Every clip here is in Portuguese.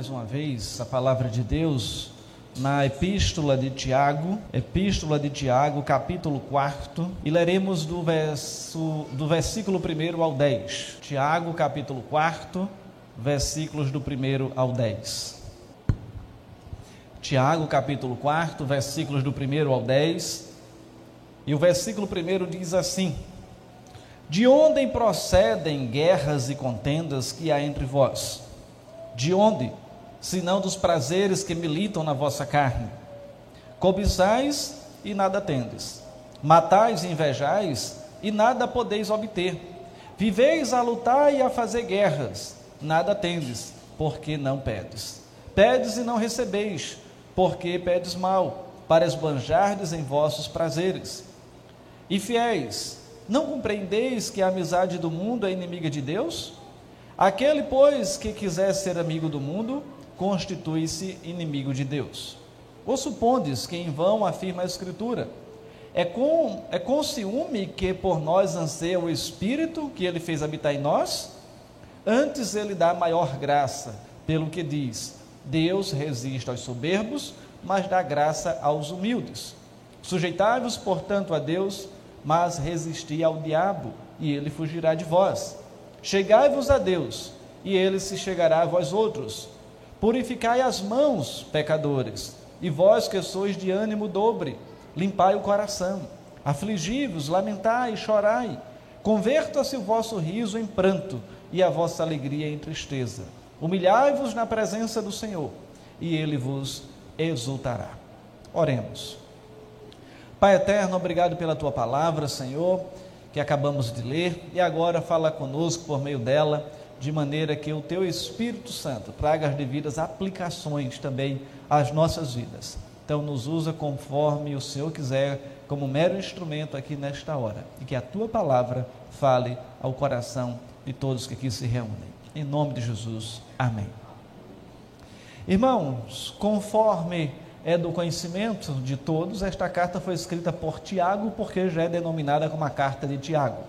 mais uma vez a palavra de Deus na Epístola de Tiago, Epístola de Tiago, capítulo 4, e leremos do, verso, do versículo 1 ao 10. Tiago, capítulo 4, versículos do 1 ao 10. Tiago, capítulo 4, versículos do 1 ao 10. E o versículo 1 diz assim: De onde procedem guerras e contendas que há entre vós? De onde? Senão dos prazeres que militam na vossa carne. Cobiçais e nada tendes. Matais e invejais e nada podeis obter. Viveis a lutar e a fazer guerras, nada tendes, porque não pedes. Pedes e não recebeis, porque pedes mal, para esbanjardes em vossos prazeres. E fiéis, não compreendeis que a amizade do mundo é inimiga de Deus? Aquele, pois, que quiser ser amigo do mundo, constitui-se inimigo de Deus. Ou supondes que em vão afirma a Escritura? É com, é com ciúme que por nós anseia o Espírito que ele fez habitar em nós? Antes ele dá maior graça, pelo que diz: Deus resiste aos soberbos, mas dá graça aos humildes. Sujeitai-vos, portanto, a Deus, mas resisti ao diabo, e ele fugirá de vós. Chegai-vos a Deus, e ele se chegará a vós outros. Purificai as mãos, pecadores, e vós que sois de ânimo dobre, limpai o coração. Afligi-vos, lamentai chorai. Converta-se o vosso riso em pranto e a vossa alegria em tristeza. Humilhai-vos na presença do Senhor, e ele vos exultará. Oremos. Pai eterno, obrigado pela tua palavra, Senhor, que acabamos de ler, e agora fala conosco por meio dela de maneira que o teu Espírito Santo traga as devidas aplicações também às nossas vidas. Então, nos usa conforme o Senhor quiser, como mero instrumento aqui nesta hora, e que a tua palavra fale ao coração de todos que aqui se reúnem. Em nome de Jesus, amém. Irmãos, conforme é do conhecimento de todos, esta carta foi escrita por Tiago, porque já é denominada como a carta de Tiago.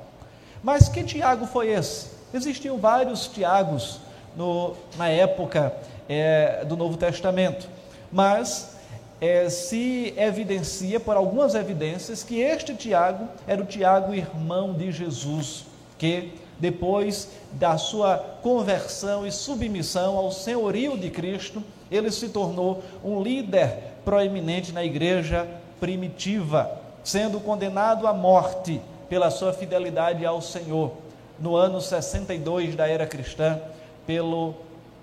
Mas que Tiago foi esse? Existiam vários Tiagos no, na época é, do Novo Testamento, mas é, se evidencia por algumas evidências que este Tiago era o Tiago irmão de Jesus, que depois da sua conversão e submissão ao senhorio de Cristo, ele se tornou um líder proeminente na igreja primitiva, sendo condenado à morte pela sua fidelidade ao Senhor no ano 62 da era cristã, pelo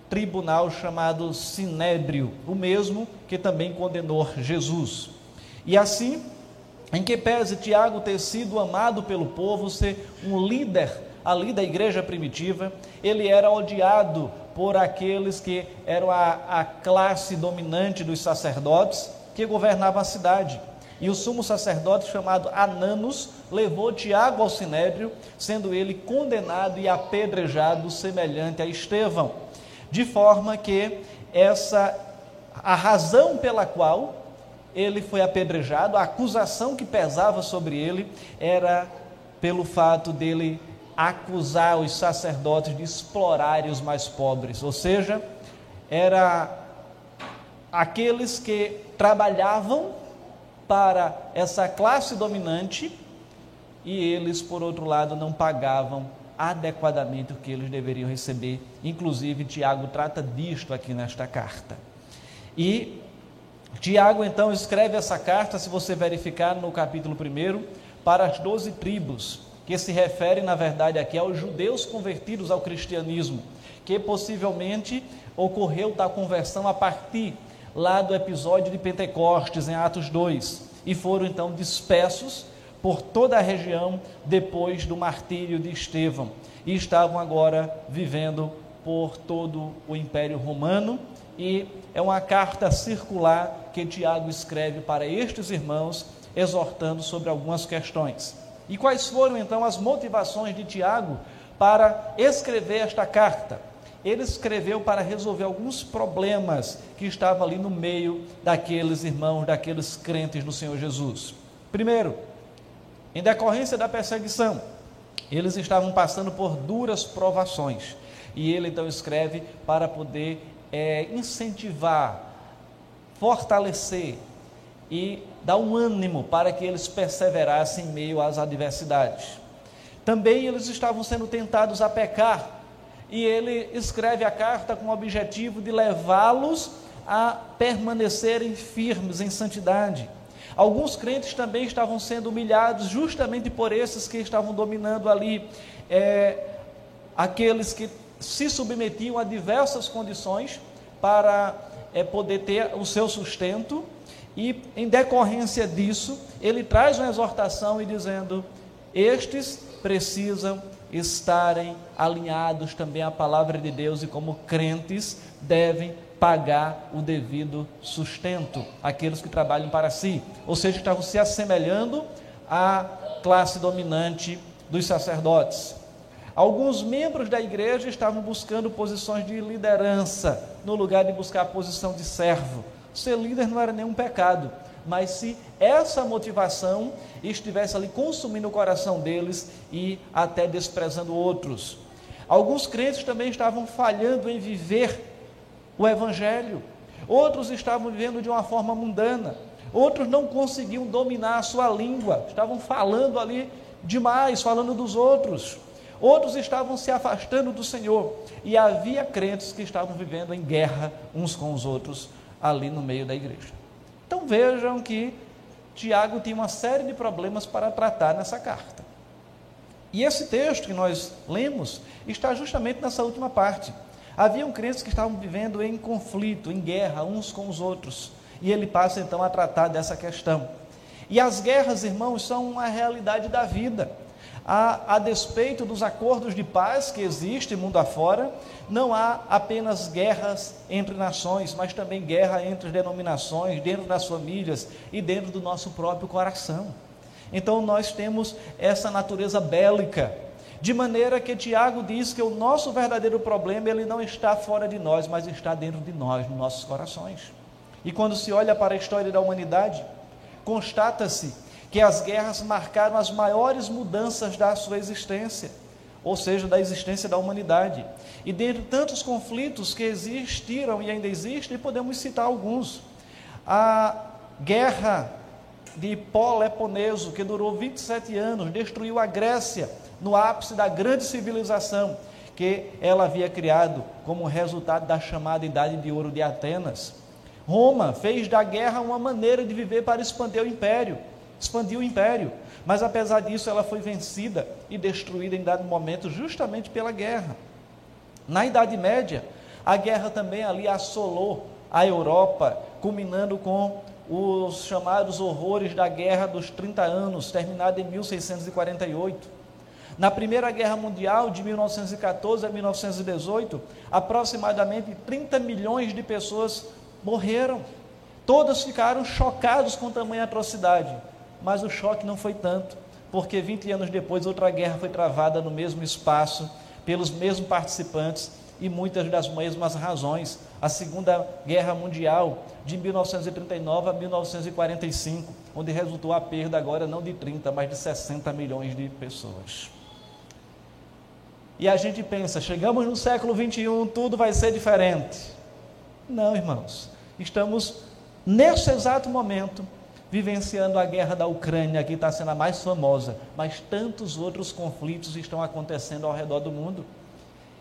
tribunal chamado Sinédrio, o mesmo que também condenou Jesus. E assim, em que pese Tiago ter sido amado pelo povo, ser um líder ali da igreja primitiva, ele era odiado por aqueles que eram a, a classe dominante dos sacerdotes que governavam a cidade. E o sumo sacerdote chamado Ananos levou Tiago ao sinédrio, sendo ele condenado e apedrejado semelhante a Estevão. De forma que essa a razão pela qual ele foi apedrejado, a acusação que pesava sobre ele era pelo fato dele acusar os sacerdotes de explorarem os mais pobres, ou seja, era aqueles que trabalhavam para essa classe dominante e eles, por outro lado, não pagavam adequadamente o que eles deveriam receber. Inclusive, Tiago trata disto aqui nesta carta. E Tiago então escreve essa carta, se você verificar no capítulo 1, para as doze tribos, que se refere, na verdade, aqui aos judeus convertidos ao cristianismo, que possivelmente ocorreu da conversão a partir lá do episódio de Pentecostes, em Atos 2, e foram então dispersos por toda a região depois do martírio de Estevão, e estavam agora vivendo por todo o Império Romano, e é uma carta circular que Tiago escreve para estes irmãos, exortando sobre algumas questões. E quais foram então as motivações de Tiago para escrever esta carta? Ele escreveu para resolver alguns problemas que estavam ali no meio daqueles irmãos, daqueles crentes no Senhor Jesus. Primeiro, em decorrência da perseguição, eles estavam passando por duras provações. E ele então escreve para poder é, incentivar, fortalecer e dar um ânimo para que eles perseverassem em meio às adversidades. Também eles estavam sendo tentados a pecar, e ele escreve a carta com o objetivo de levá-los a permanecerem firmes em santidade. Alguns crentes também estavam sendo humilhados justamente por esses que estavam dominando ali, é, aqueles que se submetiam a diversas condições para é, poder ter o seu sustento, e em decorrência disso, ele traz uma exortação e dizendo: estes precisam estarem alinhados também à palavra de Deus e, como crentes, devem pagar o devido sustento àqueles que trabalham para si, ou seja, estavam se assemelhando à classe dominante dos sacerdotes. Alguns membros da igreja estavam buscando posições de liderança, no lugar de buscar a posição de servo. Ser líder não era nenhum pecado, mas se essa motivação estivesse ali consumindo o coração deles e até desprezando outros. Alguns crentes também estavam falhando em viver o Evangelho, outros estavam vivendo de uma forma mundana, outros não conseguiam dominar a sua língua, estavam falando ali demais, falando dos outros. Outros estavam se afastando do Senhor, e havia crentes que estavam vivendo em guerra uns com os outros ali no meio da igreja. Então vejam que Tiago tinha uma série de problemas para tratar nessa carta. E esse texto que nós lemos está justamente nessa última parte. Haviam crentes que estavam vivendo em conflito, em guerra uns com os outros. E ele passa então a tratar dessa questão. E as guerras, irmãos, são uma realidade da vida a, a despeito dos acordos de paz que existem mundo afora, não há apenas guerras entre nações, mas também guerra entre denominações, dentro das famílias e dentro do nosso próprio coração. Então nós temos essa natureza bélica, de maneira que Tiago diz que o nosso verdadeiro problema ele não está fora de nós, mas está dentro de nós, nos nossos corações. E quando se olha para a história da humanidade, constata-se que as guerras marcaram as maiores mudanças da sua existência, ou seja, da existência da humanidade. E dentre tantos conflitos que existiram e ainda existem, podemos citar alguns. A guerra de Peloponeso, que durou 27 anos, destruiu a Grécia no ápice da grande civilização que ela havia criado como resultado da chamada Idade de Ouro de Atenas. Roma fez da guerra uma maneira de viver para expandir o império expandiu o império, mas apesar disso ela foi vencida e destruída em dado momento justamente pela guerra. Na Idade Média, a guerra também ali assolou a Europa, culminando com os chamados horrores da Guerra dos 30 Anos, terminada em 1648. Na Primeira Guerra Mundial, de 1914 a 1918, aproximadamente 30 milhões de pessoas morreram. Todos ficaram chocados com tamanha atrocidade mas o choque não foi tanto, porque 20 anos depois outra guerra foi travada no mesmo espaço, pelos mesmos participantes e muitas das mesmas razões. A Segunda Guerra Mundial, de 1939 a 1945, onde resultou a perda agora não de 30, mas de 60 milhões de pessoas. E a gente pensa, chegamos no século 21, tudo vai ser diferente. Não, irmãos, estamos nesse exato momento vivenciando a guerra da Ucrânia, que está sendo a mais famosa, mas tantos outros conflitos estão acontecendo ao redor do mundo.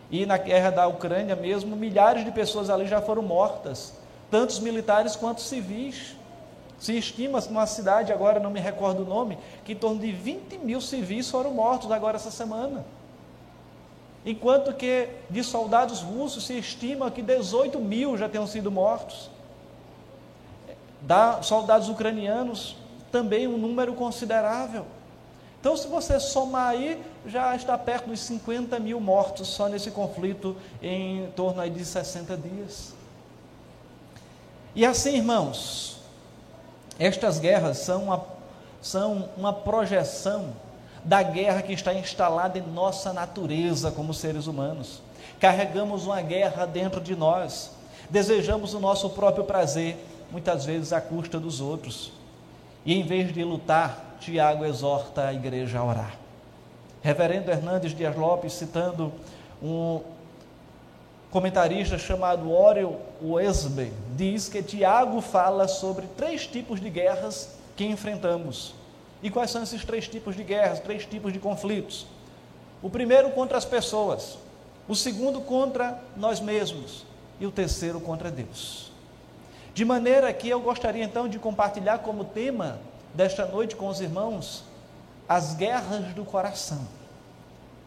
E na guerra da Ucrânia mesmo, milhares de pessoas ali já foram mortas, tantos militares quanto civis. Se estima numa cidade, agora não me recordo o nome, que em torno de 20 mil civis foram mortos agora essa semana. Enquanto que de soldados russos se estima que 18 mil já tenham sido mortos da soldados ucranianos, também um número considerável. Então, se você somar aí, já está perto dos 50 mil mortos só nesse conflito em torno aí de 60 dias. E assim, irmãos, estas guerras são uma, são uma projeção da guerra que está instalada em nossa natureza como seres humanos. Carregamos uma guerra dentro de nós, desejamos o nosso próprio prazer, muitas vezes à custa dos outros. E em vez de lutar, Tiago exorta a igreja a orar. Reverendo Hernandes Dias Lopes, citando um, comentarista chamado Orel Wesby diz que Tiago fala sobre três tipos de guerras que enfrentamos. E quais são esses três tipos de guerras, três tipos de conflitos? O primeiro contra as pessoas, o segundo contra nós mesmos e o terceiro contra Deus. De maneira que eu gostaria então de compartilhar como tema desta noite com os irmãos as guerras do coração.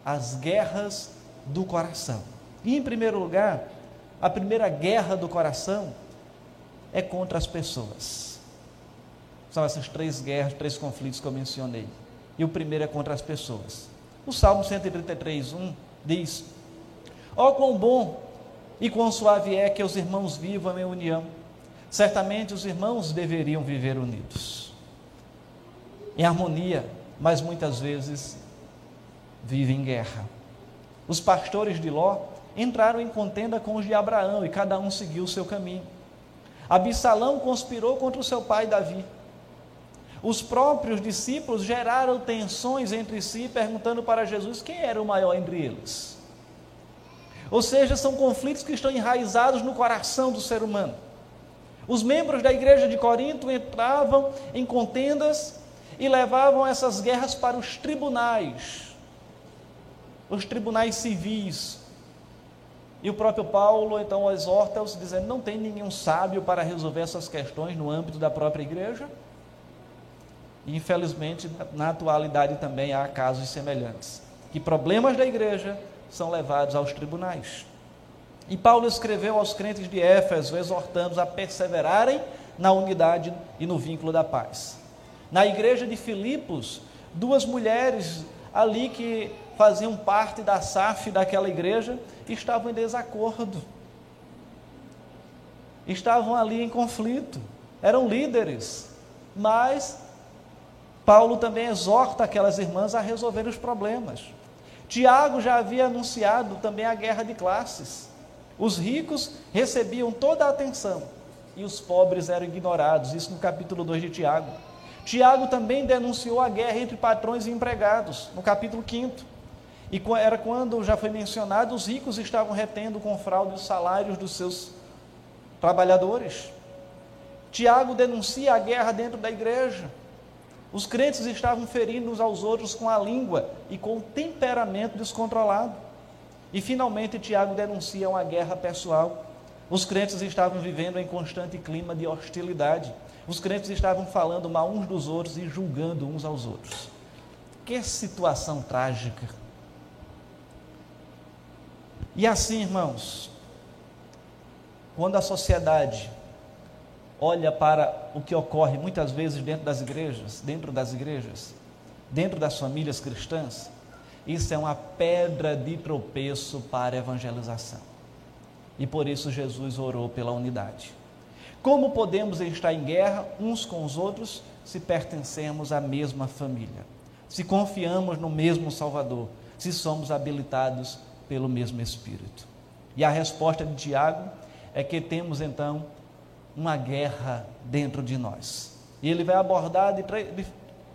As guerras do coração. E em primeiro lugar, a primeira guerra do coração é contra as pessoas. São essas três guerras, três conflitos que eu mencionei. E o primeiro é contra as pessoas. O Salmo 133, 1 diz: Ó oh, quão bom e quão suave é que os irmãos vivam em união. Certamente os irmãos deveriam viver unidos, em harmonia, mas muitas vezes vivem em guerra. Os pastores de Ló entraram em contenda com os de Abraão e cada um seguiu o seu caminho. Absalão conspirou contra o seu pai Davi. Os próprios discípulos geraram tensões entre si, perguntando para Jesus quem era o maior entre eles. Ou seja, são conflitos que estão enraizados no coração do ser humano. Os membros da igreja de Corinto entravam em contendas e levavam essas guerras para os tribunais, os tribunais civis, e o próprio Paulo então exorta-os dizendo: não tem nenhum sábio para resolver essas questões no âmbito da própria igreja. E infelizmente, na atualidade também há casos semelhantes, que problemas da igreja são levados aos tribunais. E Paulo escreveu aos crentes de Éfeso, exortando-os a perseverarem na unidade e no vínculo da paz. Na igreja de Filipos, duas mulheres ali que faziam parte da SAF daquela igreja, estavam em desacordo. Estavam ali em conflito. Eram líderes. Mas Paulo também exorta aquelas irmãs a resolver os problemas. Tiago já havia anunciado também a guerra de classes. Os ricos recebiam toda a atenção e os pobres eram ignorados. Isso no capítulo 2 de Tiago. Tiago também denunciou a guerra entre patrões e empregados, no capítulo 5. E era quando já foi mencionado, os ricos estavam retendo com fraude os salários dos seus trabalhadores. Tiago denuncia a guerra dentro da igreja. Os crentes estavam ferindo uns aos outros com a língua e com o temperamento descontrolado. E finalmente Tiago denuncia uma guerra pessoal. Os crentes estavam vivendo em constante clima de hostilidade. Os crentes estavam falando mal uns dos outros e julgando uns aos outros. Que situação trágica. E assim, irmãos, quando a sociedade olha para o que ocorre muitas vezes dentro das igrejas, dentro das igrejas, dentro das famílias cristãs, isso é uma pedra de tropeço para a evangelização. E por isso Jesus orou pela unidade. Como podemos estar em guerra uns com os outros se pertencemos à mesma família? Se confiamos no mesmo Salvador? Se somos habilitados pelo mesmo Espírito. E a resposta de Tiago é que temos então uma guerra dentro de nós. E ele vai abordar de três, de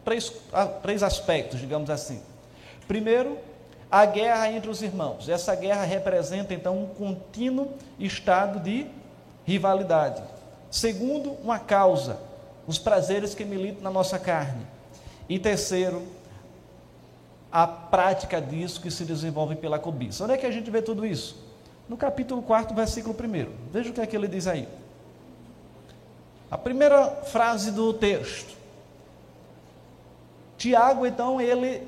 três, três aspectos, digamos assim. Primeiro, a guerra entre os irmãos. Essa guerra representa então um contínuo estado de rivalidade. Segundo, uma causa, os prazeres que militam na nossa carne. E terceiro, a prática disso que se desenvolve pela cobiça. Onde é que a gente vê tudo isso? No capítulo 4, versículo 1. Veja o que é que ele diz aí. A primeira frase do texto. Tiago, então, ele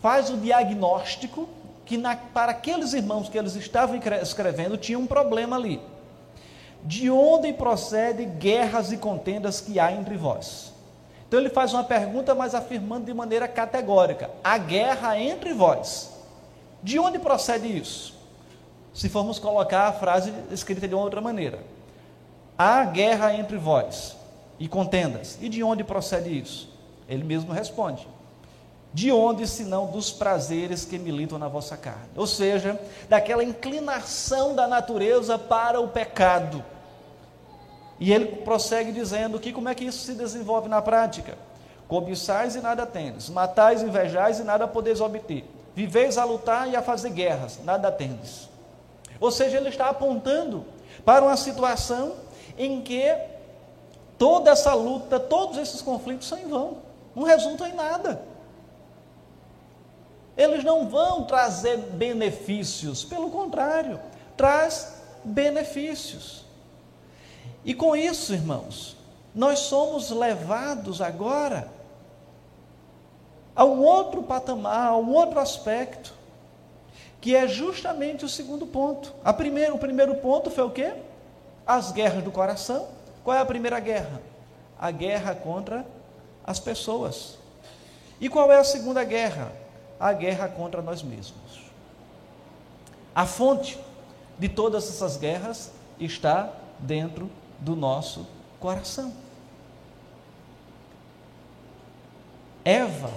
faz o diagnóstico que na, para aqueles irmãos que eles estavam escrevendo tinha um problema ali. De onde procede guerras e contendas que há entre vós? Então ele faz uma pergunta, mas afirmando de maneira categórica: a guerra entre vós. De onde procede isso? Se formos colocar a frase escrita de uma outra maneira: há guerra entre vós e contendas. E de onde procede isso? Ele mesmo responde: de onde senão dos prazeres que militam na vossa carne? Ou seja, daquela inclinação da natureza para o pecado e ele prossegue dizendo que como é que isso se desenvolve na prática? Cobiçais e nada tendes, matais, invejais e nada podeis obter. Viveis a lutar e a fazer guerras, nada tendes. Ou seja, ele está apontando para uma situação em que toda essa luta, todos esses conflitos são em vão, não resultam em nada. Eles não vão trazer benefícios, pelo contrário, traz benefícios. E com isso, irmãos, nós somos levados agora a um outro patamar, a um outro aspecto, que é justamente o segundo ponto. A primeiro, o primeiro ponto foi o quê? As guerras do coração. Qual é a primeira guerra? A guerra contra as pessoas. E qual é a segunda guerra? A guerra contra nós mesmos. A fonte de todas essas guerras está dentro do nosso coração. Eva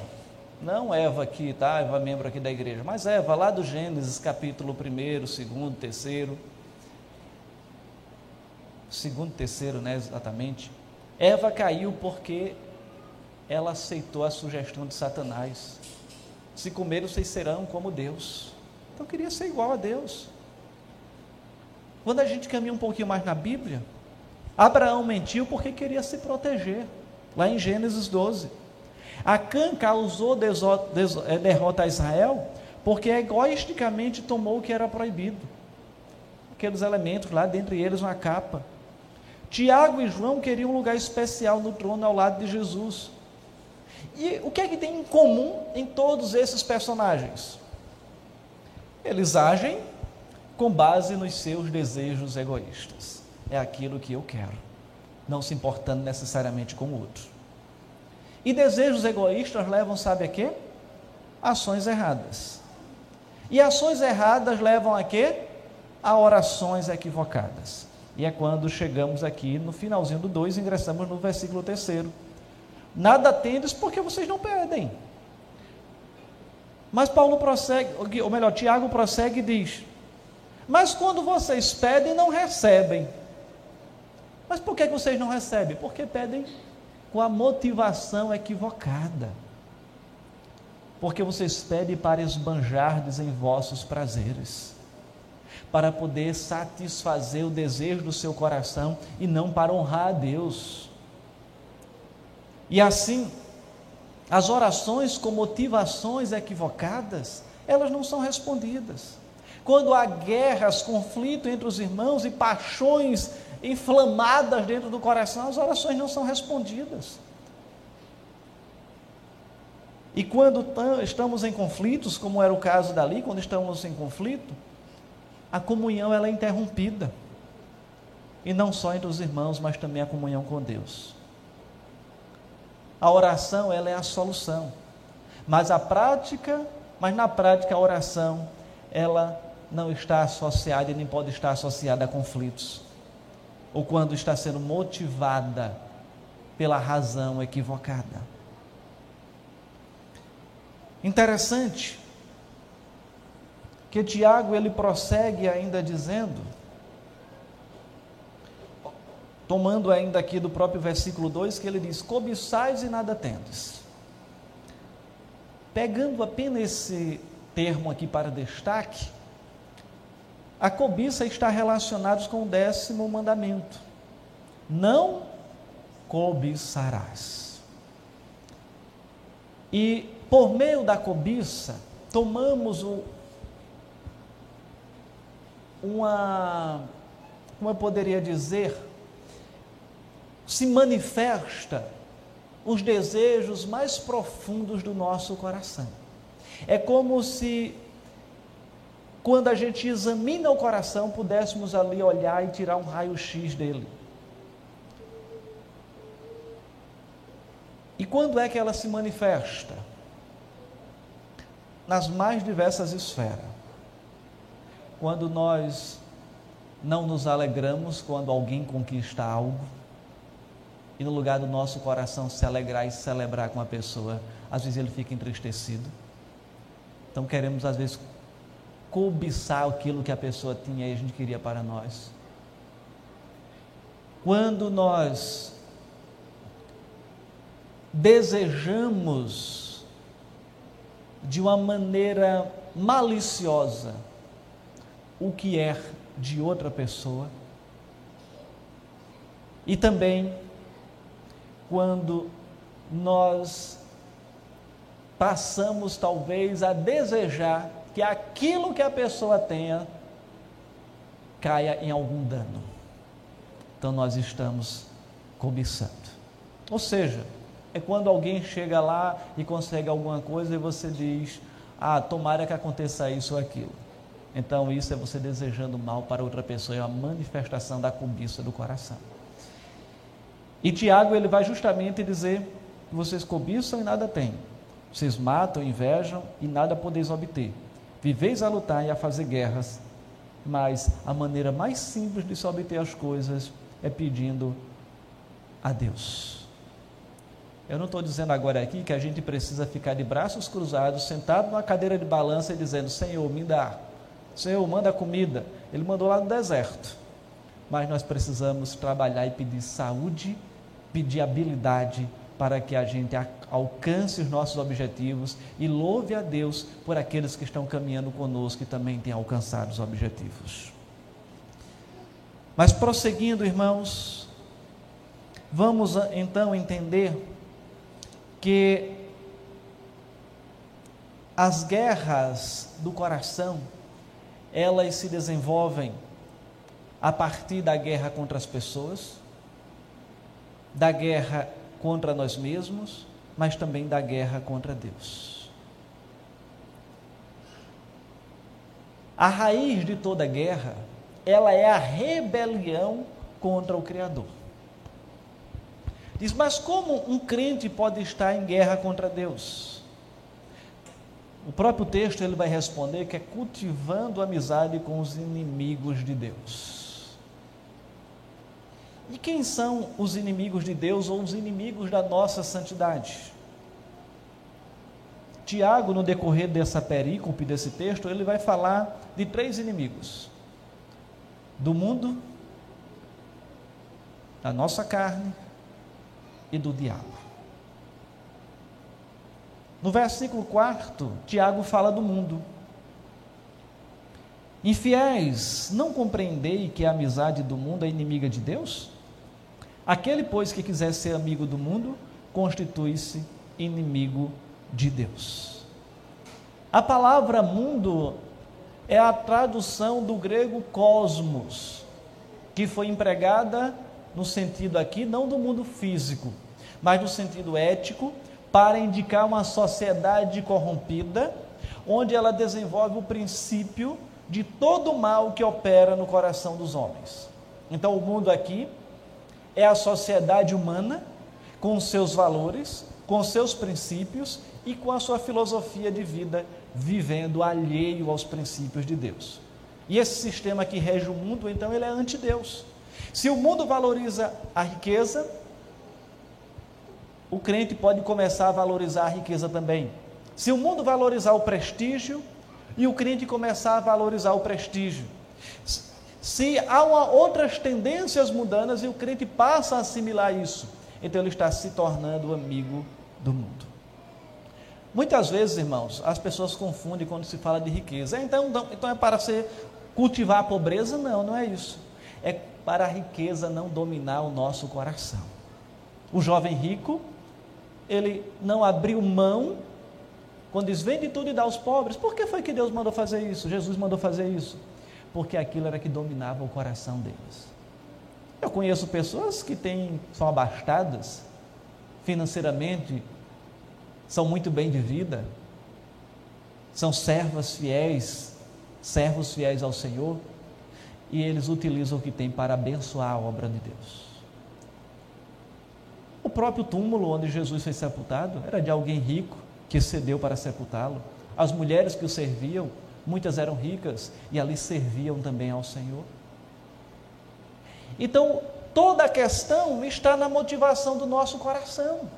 não Eva aqui, tá? Eva membro aqui da igreja, mas Eva lá do Gênesis, capítulo 1, 2, 3. Segundo, terceiro, né, exatamente. Eva caiu porque ela aceitou a sugestão de Satanás. Se comer, vocês serão como Deus. Então queria ser igual a Deus. Quando a gente caminha um pouquinho mais na Bíblia, Abraão mentiu porque queria se proteger. Lá em Gênesis 12. Acã causou é, derrota a Israel porque egoisticamente tomou o que era proibido. Aqueles elementos lá, dentre eles uma capa. Tiago e João queriam um lugar especial no trono ao lado de Jesus. E o que é que tem em comum em todos esses personagens? Eles agem com base nos seus desejos egoístas. É aquilo que eu quero, não se importando necessariamente com o outro. E desejos egoístas levam, sabe a quê? Ações erradas. E ações erradas levam a quê? A orações equivocadas. E é quando chegamos aqui no finalzinho do 2, ingressamos no versículo 3. Nada tendes porque vocês não pedem. Mas Paulo prossegue, ou melhor, Tiago prossegue e diz: Mas quando vocês pedem, não recebem. Mas por que vocês não recebem? Porque pedem com a motivação equivocada. Porque vocês pedem para esbanjardes em vossos prazeres, para poder satisfazer o desejo do seu coração e não para honrar a Deus. E assim, as orações com motivações equivocadas, elas não são respondidas. Quando há guerras, conflito entre os irmãos e paixões inflamadas dentro do coração, as orações não são respondidas. E quando estamos em conflitos, como era o caso dali, quando estamos em conflito, a comunhão ela é interrompida. E não só entre os irmãos, mas também a comunhão com Deus. A oração ela é a solução. Mas a prática, mas na prática a oração ela não está associada e nem pode estar associada a conflitos ou quando está sendo motivada pela razão equivocada. Interessante que Tiago ele prossegue ainda dizendo, tomando ainda aqui do próprio versículo 2, que ele diz: cobiçais e nada tendes. Pegando apenas esse termo aqui para destaque, a cobiça está relacionada com o décimo mandamento: não cobiçarás. E por meio da cobiça, tomamos o, uma, como eu poderia dizer, se manifesta os desejos mais profundos do nosso coração. É como se quando a gente examina o coração, pudéssemos ali olhar e tirar um raio-x dele. E quando é que ela se manifesta? Nas mais diversas esferas. Quando nós não nos alegramos quando alguém conquista algo, e no lugar do nosso coração se alegrar e celebrar com a pessoa, às vezes ele fica entristecido. Então queremos, às vezes, cobiçar aquilo que a pessoa tinha e a gente queria para nós. Quando nós desejamos de uma maneira maliciosa o que é de outra pessoa. E também quando nós passamos talvez a desejar que aquilo que a pessoa tenha caia em algum dano. Então nós estamos cobiçando. Ou seja, é quando alguém chega lá e consegue alguma coisa e você diz: Ah, tomara que aconteça isso ou aquilo. Então isso é você desejando mal para outra pessoa, é uma manifestação da cobiça do coração. E Tiago ele vai justamente dizer: vocês cobiçam e nada têm. Vocês matam, invejam e nada podeis obter. Viveis a lutar e a fazer guerras, mas a maneira mais simples de se obter as coisas é pedindo a Deus. Eu não estou dizendo agora aqui que a gente precisa ficar de braços cruzados, sentado numa cadeira de balança e dizendo: Senhor, me dá. Senhor, manda comida. Ele mandou lá no deserto. Mas nós precisamos trabalhar e pedir saúde pedir habilidade para que a gente alcance os nossos objetivos e louve a Deus por aqueles que estão caminhando conosco e também têm alcançado os objetivos. Mas prosseguindo, irmãos, vamos então entender que as guerras do coração, elas se desenvolvem a partir da guerra contra as pessoas, da guerra contra nós mesmos, mas também da guerra contra Deus. A raiz de toda guerra, ela é a rebelião contra o Criador. Diz, mas como um crente pode estar em guerra contra Deus? O próprio texto ele vai responder que é cultivando amizade com os inimigos de Deus. E quem são os inimigos de Deus ou os inimigos da nossa santidade? Tiago, no decorrer dessa perícope, desse texto, ele vai falar de três inimigos: do mundo, da nossa carne e do diabo. No versículo 4, Tiago fala do mundo. Infiéis, não compreendei que a amizade do mundo é inimiga de Deus? Aquele, pois, que quiser ser amigo do mundo, constitui-se inimigo de Deus. A palavra mundo é a tradução do grego cosmos, que foi empregada no sentido aqui, não do mundo físico, mas no sentido ético, para indicar uma sociedade corrompida, onde ela desenvolve o princípio de todo o mal que opera no coração dos homens. Então, o mundo aqui é a sociedade humana com seus valores, com seus princípios e com a sua filosofia de vida, vivendo alheio aos princípios de Deus. E esse sistema que rege o mundo, então, ele é anti-Deus. Se o mundo valoriza a riqueza, o crente pode começar a valorizar a riqueza também. Se o mundo valorizar o prestígio, e o crente começar a valorizar o prestígio. Se há uma, outras tendências mundanas e o crente passa a assimilar isso, então ele está se tornando amigo do mundo. Muitas vezes, irmãos, as pessoas confundem quando se fala de riqueza. É, então, então é para ser cultivar a pobreza? Não, não é isso. É para a riqueza não dominar o nosso coração. O jovem rico, ele não abriu mão quando diz vende tudo e dá aos pobres. Por que foi que Deus mandou fazer isso? Jesus mandou fazer isso porque aquilo era que dominava o coração deles. Eu conheço pessoas que têm, são abastadas financeiramente, são muito bem de vida, são servas fiéis, servos fiéis ao Senhor, e eles utilizam o que têm para abençoar a obra de Deus. O próprio túmulo onde Jesus foi sepultado era de alguém rico que cedeu para sepultá-lo. As mulheres que o serviam muitas eram ricas e ali serviam também ao Senhor. Então, toda a questão está na motivação do nosso coração.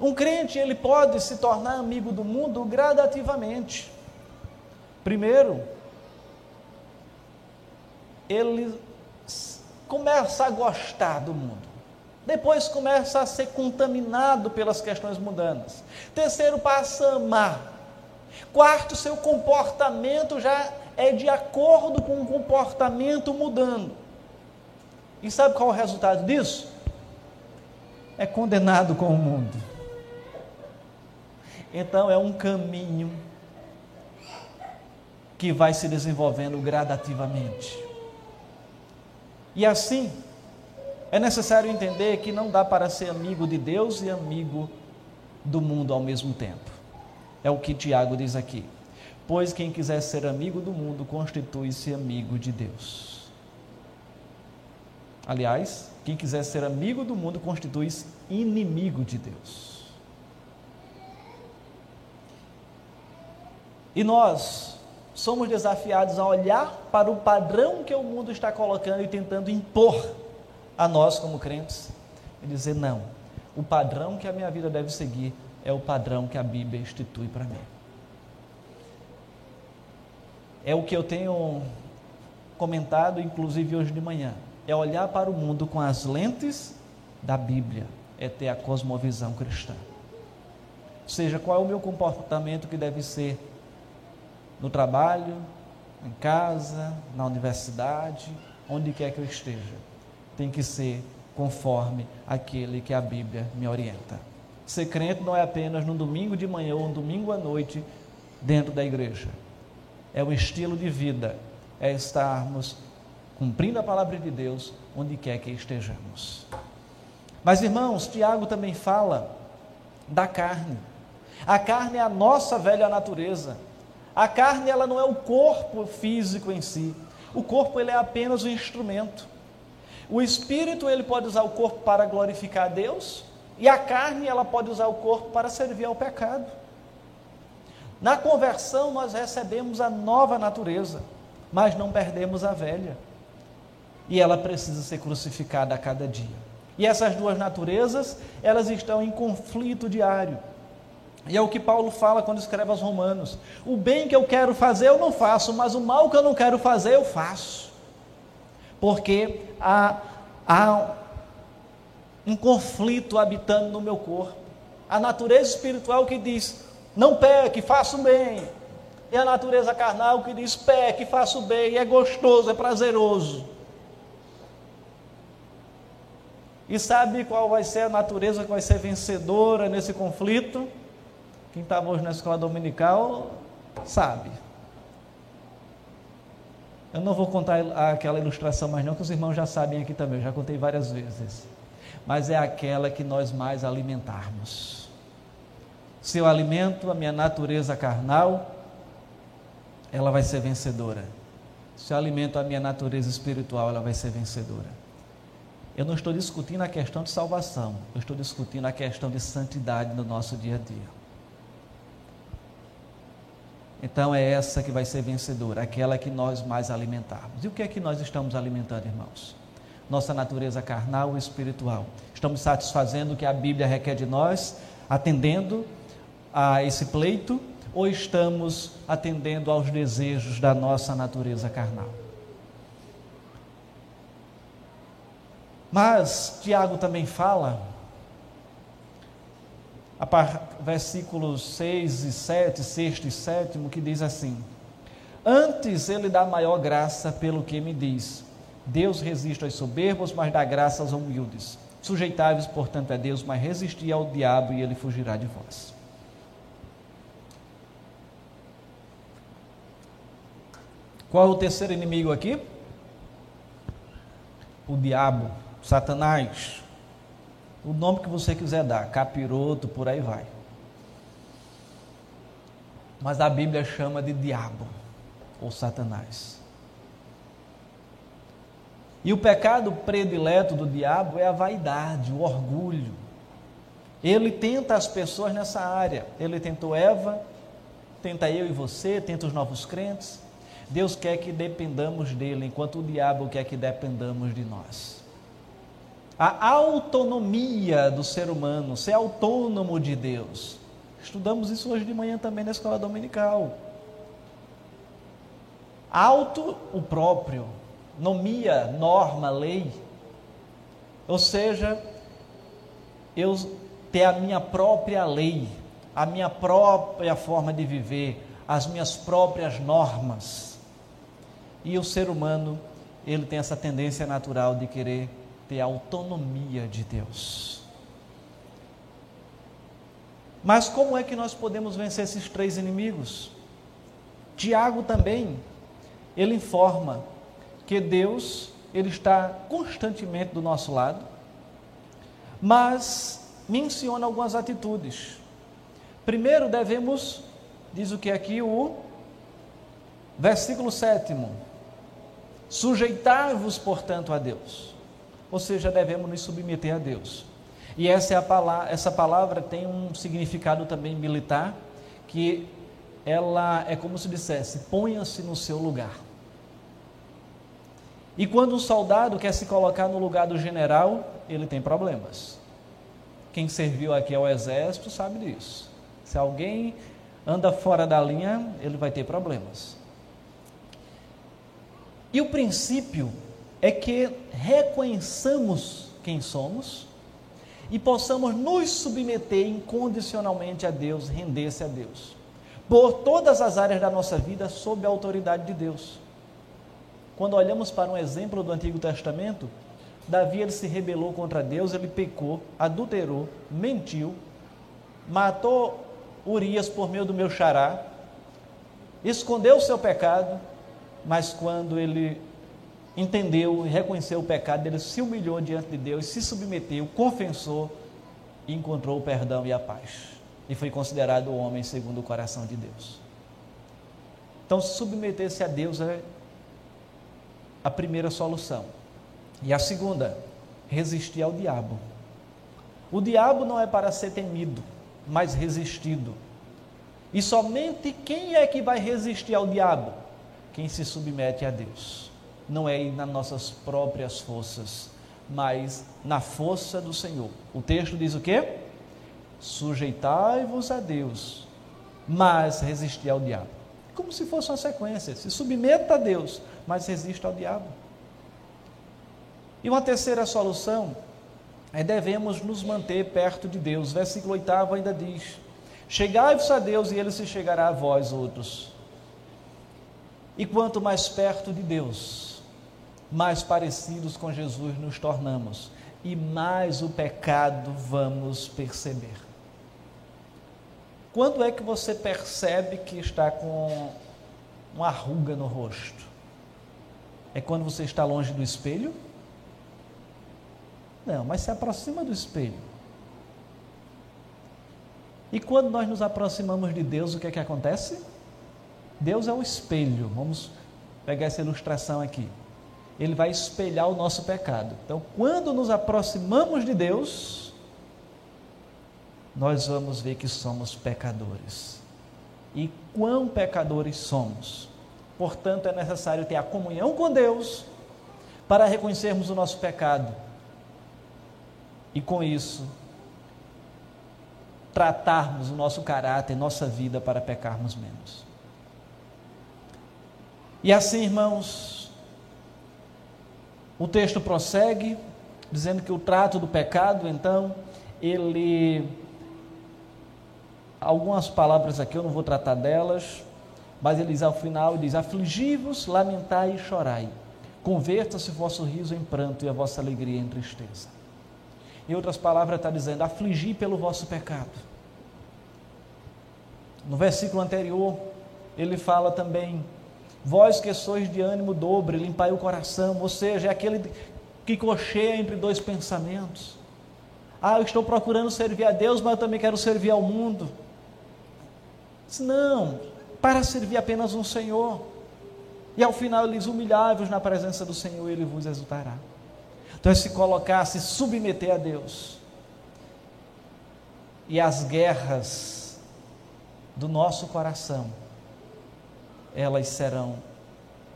Um crente, ele pode se tornar amigo do mundo gradativamente. Primeiro, ele começa a gostar do mundo. Depois começa a ser contaminado pelas questões mundanas. Terceiro, passa a amar Quarto, seu comportamento já é de acordo com o comportamento mudando. E sabe qual é o resultado disso? É condenado com o mundo. Então é um caminho que vai se desenvolvendo gradativamente. E assim, é necessário entender que não dá para ser amigo de Deus e amigo do mundo ao mesmo tempo. É o que Tiago diz aqui. Pois quem quiser ser amigo do mundo constitui-se amigo de Deus. Aliás, quem quiser ser amigo do mundo constitui-se inimigo de Deus. E nós somos desafiados a olhar para o padrão que o mundo está colocando e tentando impor a nós como crentes e dizer: não, o padrão que a minha vida deve seguir é o padrão que a Bíblia institui para mim. É o que eu tenho comentado, inclusive hoje de manhã. É olhar para o mundo com as lentes da Bíblia, é ter a cosmovisão cristã. Ou seja, qual é o meu comportamento que deve ser no trabalho, em casa, na universidade, onde quer que eu esteja tem que ser conforme aquele que a Bíblia me orienta. Ser crente não é apenas no domingo de manhã ou no domingo à noite dentro da igreja. É um estilo de vida, é estarmos cumprindo a palavra de Deus onde quer que estejamos. Mas irmãos, Tiago também fala da carne. A carne é a nossa velha natureza. A carne ela não é o corpo físico em si. O corpo ele é apenas um instrumento. O espírito ele pode usar o corpo para glorificar a Deus e a carne ela pode usar o corpo para servir ao pecado. Na conversão nós recebemos a nova natureza, mas não perdemos a velha. E ela precisa ser crucificada a cada dia. E essas duas naturezas, elas estão em conflito diário. E é o que Paulo fala quando escreve aos Romanos: o bem que eu quero fazer eu não faço, mas o mal que eu não quero fazer eu faço porque há, há um conflito habitando no meu corpo. A natureza espiritual que diz: não peque, faça o bem. E a natureza carnal que diz: peque, faça o bem, é gostoso, é prazeroso. E sabe qual vai ser a natureza que vai ser vencedora nesse conflito? Quem estava hoje na escola dominical sabe. Eu não vou contar aquela ilustração mais não, que os irmãos já sabem aqui também, eu já contei várias vezes. Mas é aquela que nós mais alimentarmos. Se eu alimento a minha natureza carnal, ela vai ser vencedora. Se eu alimento a minha natureza espiritual, ela vai ser vencedora. Eu não estou discutindo a questão de salvação, eu estou discutindo a questão de santidade no nosso dia a dia. Então é essa que vai ser vencedora, aquela que nós mais alimentarmos. E o que é que nós estamos alimentando, irmãos? Nossa natureza carnal e espiritual. Estamos satisfazendo o que a Bíblia requer de nós, atendendo a esse pleito, ou estamos atendendo aos desejos da nossa natureza carnal? Mas Tiago também fala a par, versículos 6 e 7, 6 e 7, que diz assim: Antes ele dá maior graça pelo que me diz. Deus resiste aos soberbos, mas dá graça aos humildes. Sujeitáveis, portanto, a Deus, mas resisti ao diabo e ele fugirá de vós. Qual é o terceiro inimigo aqui? O diabo, Satanás o nome que você quiser dar, capiroto, por aí vai. Mas a Bíblia chama de diabo ou Satanás. E o pecado predileto do diabo é a vaidade, o orgulho. Ele tenta as pessoas nessa área. Ele tentou Eva, tenta eu e você, tenta os novos crentes. Deus quer que dependamos dele, enquanto o diabo quer que dependamos de nós a autonomia do ser humano, ser autônomo de Deus. Estudamos isso hoje de manhã também na escola dominical. Auto, o próprio, nomia, norma, lei. Ou seja, eu ter a minha própria lei, a minha própria forma de viver, as minhas próprias normas. E o ser humano, ele tem essa tendência natural de querer ter a autonomia de Deus. Mas como é que nós podemos vencer esses três inimigos? Tiago também, ele informa que Deus, ele está constantemente do nosso lado, mas menciona algumas atitudes. Primeiro devemos, diz o que aqui o versículo sétimo, sujeitar-vos, portanto, a Deus. Ou seja, devemos nos submeter a Deus. E essa, é a palavra, essa palavra tem um significado também militar, que ela é como se dissesse: ponha-se no seu lugar. E quando um soldado quer se colocar no lugar do general, ele tem problemas. Quem serviu aqui ao exército sabe disso. Se alguém anda fora da linha, ele vai ter problemas. E o princípio é que reconheçamos quem somos e possamos nos submeter incondicionalmente a Deus, render-se a Deus, por todas as áreas da nossa vida sob a autoridade de Deus. Quando olhamos para um exemplo do Antigo Testamento, Davi ele se rebelou contra Deus, ele pecou, adulterou, mentiu, matou Urias por meio do meu xará, escondeu o seu pecado, mas quando ele entendeu e reconheceu o pecado, ele se humilhou diante de Deus, se submeteu, confessou e encontrou o perdão e a paz. E foi considerado o homem segundo o coração de Deus. Então, submeter-se a Deus é a primeira solução. E a segunda, resistir ao diabo. O diabo não é para ser temido, mas resistido. E somente quem é que vai resistir ao diabo? Quem se submete a Deus. Não é nas nossas próprias forças, mas na força do Senhor. O texto diz o quê? Sujeitai-vos a Deus, mas resistir ao diabo. Como se fosse uma sequência. Se submeta a Deus, mas resista ao diabo. E uma terceira solução é devemos nos manter perto de Deus. Versículo 8 ainda diz: Chegai-vos a Deus e ele se chegará a vós outros. E quanto mais perto de Deus, mais parecidos com Jesus nos tornamos e mais o pecado vamos perceber. Quando é que você percebe que está com uma ruga no rosto? É quando você está longe do espelho? Não, mas se aproxima do espelho. E quando nós nos aproximamos de Deus, o que é que acontece? Deus é o espelho. Vamos pegar essa ilustração aqui. Ele vai espelhar o nosso pecado. Então, quando nos aproximamos de Deus, nós vamos ver que somos pecadores. E quão pecadores somos. Portanto, é necessário ter a comunhão com Deus para reconhecermos o nosso pecado e com isso tratarmos o nosso caráter, nossa vida para pecarmos menos. E assim, irmãos, o texto prossegue dizendo que o trato do pecado, então, ele algumas palavras aqui eu não vou tratar delas, mas ele diz ao final, diz: Afligi-vos, lamentai e chorai. Converta-se o vosso riso em pranto e a vossa alegria em tristeza. Em outras palavras, está dizendo: afligir pelo vosso pecado. No versículo anterior, ele fala também: vós que sois de ânimo dobre, limpai o coração, ou seja, é aquele que cocheia entre dois pensamentos. Ah, eu estou procurando servir a Deus, mas eu também quero servir ao mundo. Não, para servir apenas um Senhor. E ao final eles humilhai-vos na presença do Senhor e Ele vos exultará. Então é se colocar, se submeter a Deus. E as guerras do nosso coração, elas serão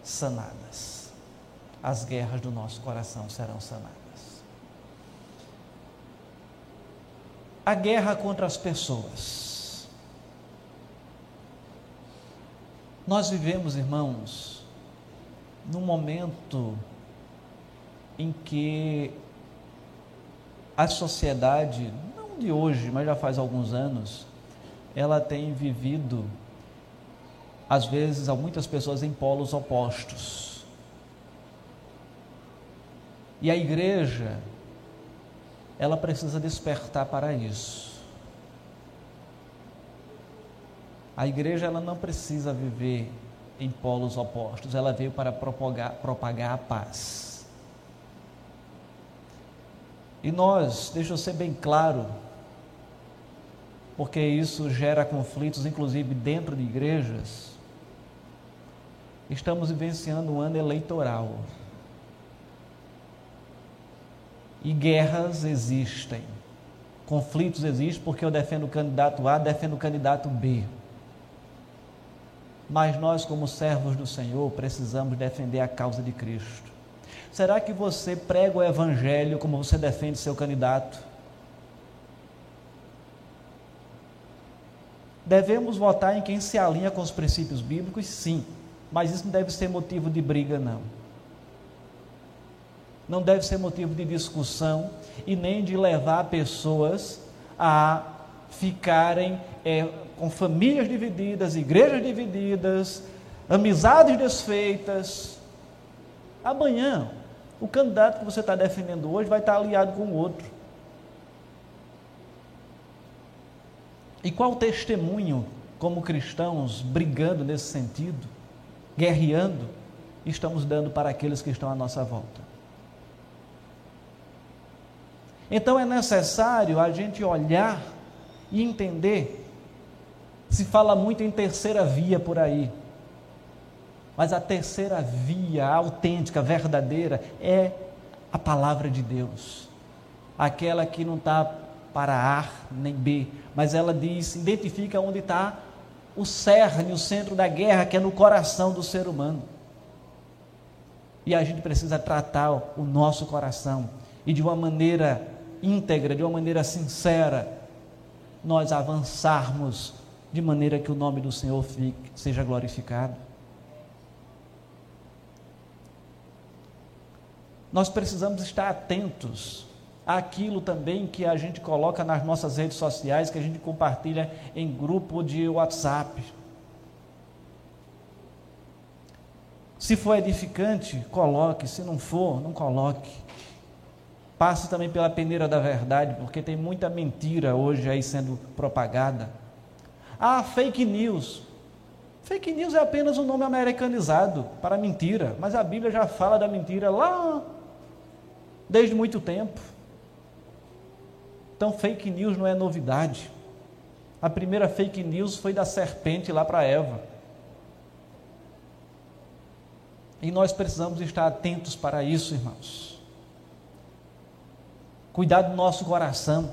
sanadas. As guerras do nosso coração serão sanadas. A guerra contra as pessoas. Nós vivemos, irmãos, num momento em que a sociedade, não de hoje, mas já faz alguns anos, ela tem vivido às vezes, a muitas pessoas em polos opostos. E a igreja, ela precisa despertar para isso. A igreja ela não precisa viver em polos opostos, ela veio para propagar, propagar a paz. E nós, deixa eu ser bem claro, porque isso gera conflitos, inclusive dentro de igrejas. Estamos vivenciando um ano eleitoral. E guerras existem. Conflitos existem porque eu defendo o candidato A, defendo o candidato B. Mas nós, como servos do Senhor, precisamos defender a causa de Cristo. Será que você prega o Evangelho como você defende seu candidato? Devemos votar em quem se alinha com os princípios bíblicos, sim, mas isso não deve ser motivo de briga, não. Não deve ser motivo de discussão e nem de levar pessoas a ficarem é, com famílias divididas, igrejas divididas, amizades desfeitas. Amanhã, o candidato que você está defendendo hoje vai estar aliado com o outro. E qual testemunho, como cristãos, brigando nesse sentido, guerreando, estamos dando para aqueles que estão à nossa volta? Então é necessário a gente olhar e entender. Se fala muito em terceira via por aí, mas a terceira via autêntica, verdadeira, é a palavra de Deus, aquela que não está para A nem B, mas ela diz, identifica onde está o cerne, o centro da guerra, que é no coração do ser humano. E a gente precisa tratar o nosso coração. E de uma maneira íntegra, de uma maneira sincera, nós avançarmos de maneira que o nome do Senhor fique, seja glorificado. Nós precisamos estar atentos aquilo também que a gente coloca nas nossas redes sociais, que a gente compartilha em grupo de WhatsApp. Se for edificante, coloque, se não for, não coloque. Passe também pela peneira da verdade, porque tem muita mentira hoje aí sendo propagada. Ah, fake news. Fake news é apenas um nome americanizado para mentira, mas a Bíblia já fala da mentira lá desde muito tempo. Então, fake news não é novidade. A primeira fake news foi da serpente lá para Eva. E nós precisamos estar atentos para isso, irmãos. Cuidar do nosso coração,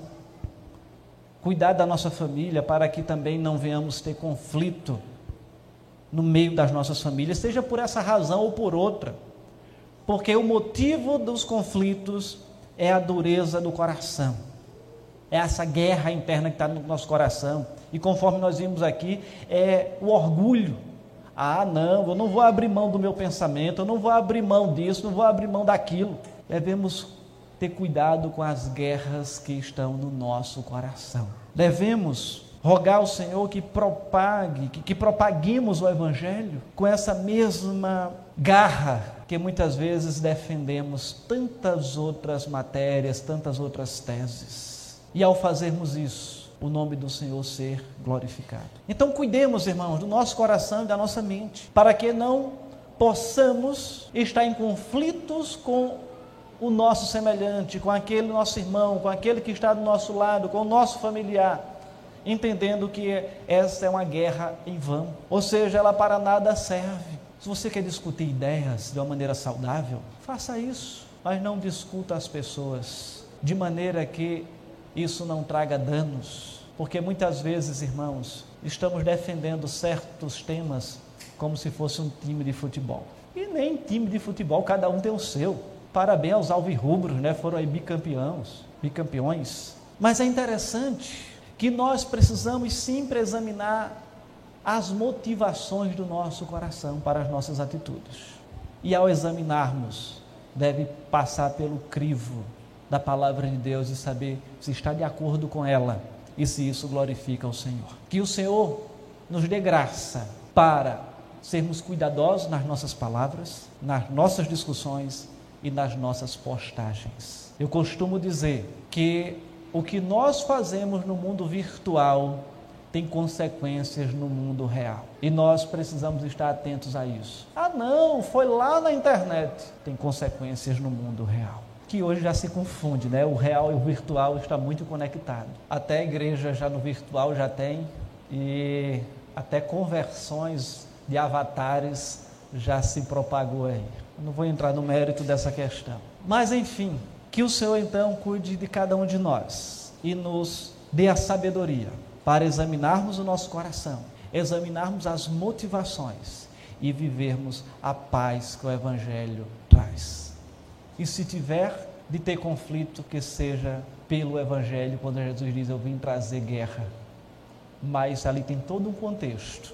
cuidar da nossa família, para que também não venhamos ter conflito no meio das nossas famílias, seja por essa razão ou por outra. Porque o motivo dos conflitos é a dureza do coração. É essa guerra interna que está no nosso coração. E conforme nós vimos aqui, é o orgulho. Ah, não, eu não vou abrir mão do meu pensamento, eu não vou abrir mão disso, não vou abrir mão daquilo. Devemos ter cuidado com as guerras que estão no nosso coração. Devemos rogar ao Senhor que propague, que, que propaguemos o Evangelho com essa mesma garra que muitas vezes defendemos tantas outras matérias, tantas outras teses e ao fazermos isso, o nome do Senhor ser glorificado. Então, cuidemos, irmãos, do nosso coração e da nossa mente, para que não possamos estar em conflitos com o nosso semelhante, com aquele nosso irmão, com aquele que está do nosso lado, com o nosso familiar, entendendo que essa é uma guerra em vão, ou seja, ela para nada serve. Se você quer discutir ideias de uma maneira saudável, faça isso, mas não discuta as pessoas de maneira que isso não traga danos, porque muitas vezes, irmãos, estamos defendendo certos temas como se fosse um time de futebol. E nem time de futebol, cada um tem o seu. Parabéns aos alvirrubros, né? Foram aí bicampeões, bicampeões. Mas é interessante que nós precisamos sempre examinar as motivações do nosso coração para as nossas atitudes. E ao examinarmos, deve passar pelo crivo da palavra de Deus e saber se está de acordo com ela e se isso glorifica o Senhor. Que o Senhor nos dê graça para sermos cuidadosos nas nossas palavras, nas nossas discussões e nas nossas postagens. Eu costumo dizer que o que nós fazemos no mundo virtual tem consequências no mundo real. E nós precisamos estar atentos a isso. Ah, não, foi lá na internet. Tem consequências no mundo real. Que hoje já se confunde, né? O real e o virtual está muito conectado. Até a igreja já no virtual já tem e até conversões de avatares já se propagou aí. Não vou entrar no mérito dessa questão. Mas enfim, que o Senhor então cuide de cada um de nós e nos dê a sabedoria para examinarmos o nosso coração, examinarmos as motivações e vivermos a paz que o Evangelho traz. E se tiver de ter conflito, que seja pelo Evangelho, quando Jesus diz: Eu vim trazer guerra. Mas ali tem todo um contexto.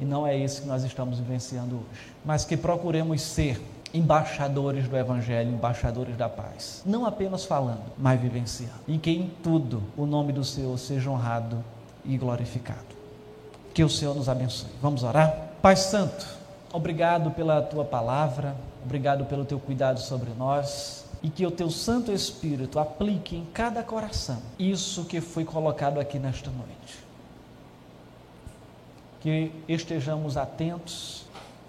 E não é esse que nós estamos vivenciando hoje. Mas que procuremos ser embaixadores do Evangelho, embaixadores da paz. Não apenas falando, mas vivenciando. E que em tudo o nome do Senhor seja honrado e glorificado. Que o Senhor nos abençoe. Vamos orar? Pai Santo, obrigado pela tua palavra, obrigado pelo teu cuidado sobre nós e que o teu Santo Espírito aplique em cada coração isso que foi colocado aqui nesta noite. Que estejamos atentos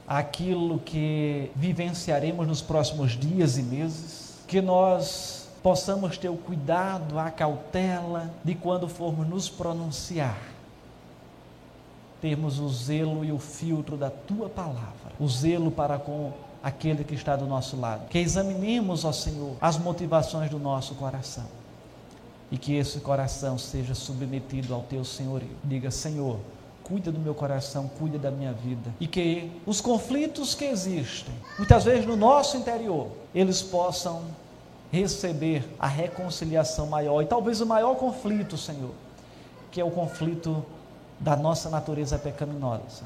aquilo que vivenciaremos nos próximos dias e meses, que nós possamos ter o cuidado, a cautela de quando formos nos pronunciar, termos o zelo e o filtro da tua palavra, o zelo para com aquele que está do nosso lado. Que examinemos, ó Senhor, as motivações do nosso coração e que esse coração seja submetido ao teu senhorio. Diga, Senhor, cuida do meu coração, cuida da minha vida. E que os conflitos que existem, muitas vezes no nosso interior, eles possam receber a reconciliação maior. E talvez o maior conflito, Senhor, que é o conflito da nossa natureza pecaminosa.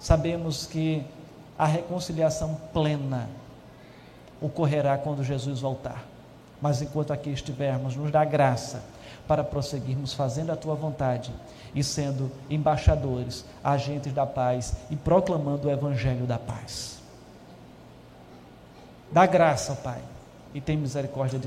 Sabemos que a reconciliação plena ocorrerá quando Jesus voltar. Mas enquanto aqui estivermos, nos dá graça para prosseguirmos fazendo a tua vontade e sendo embaixadores, agentes da paz e proclamando o evangelho da paz. Dá graça, Pai, e tem misericórdia de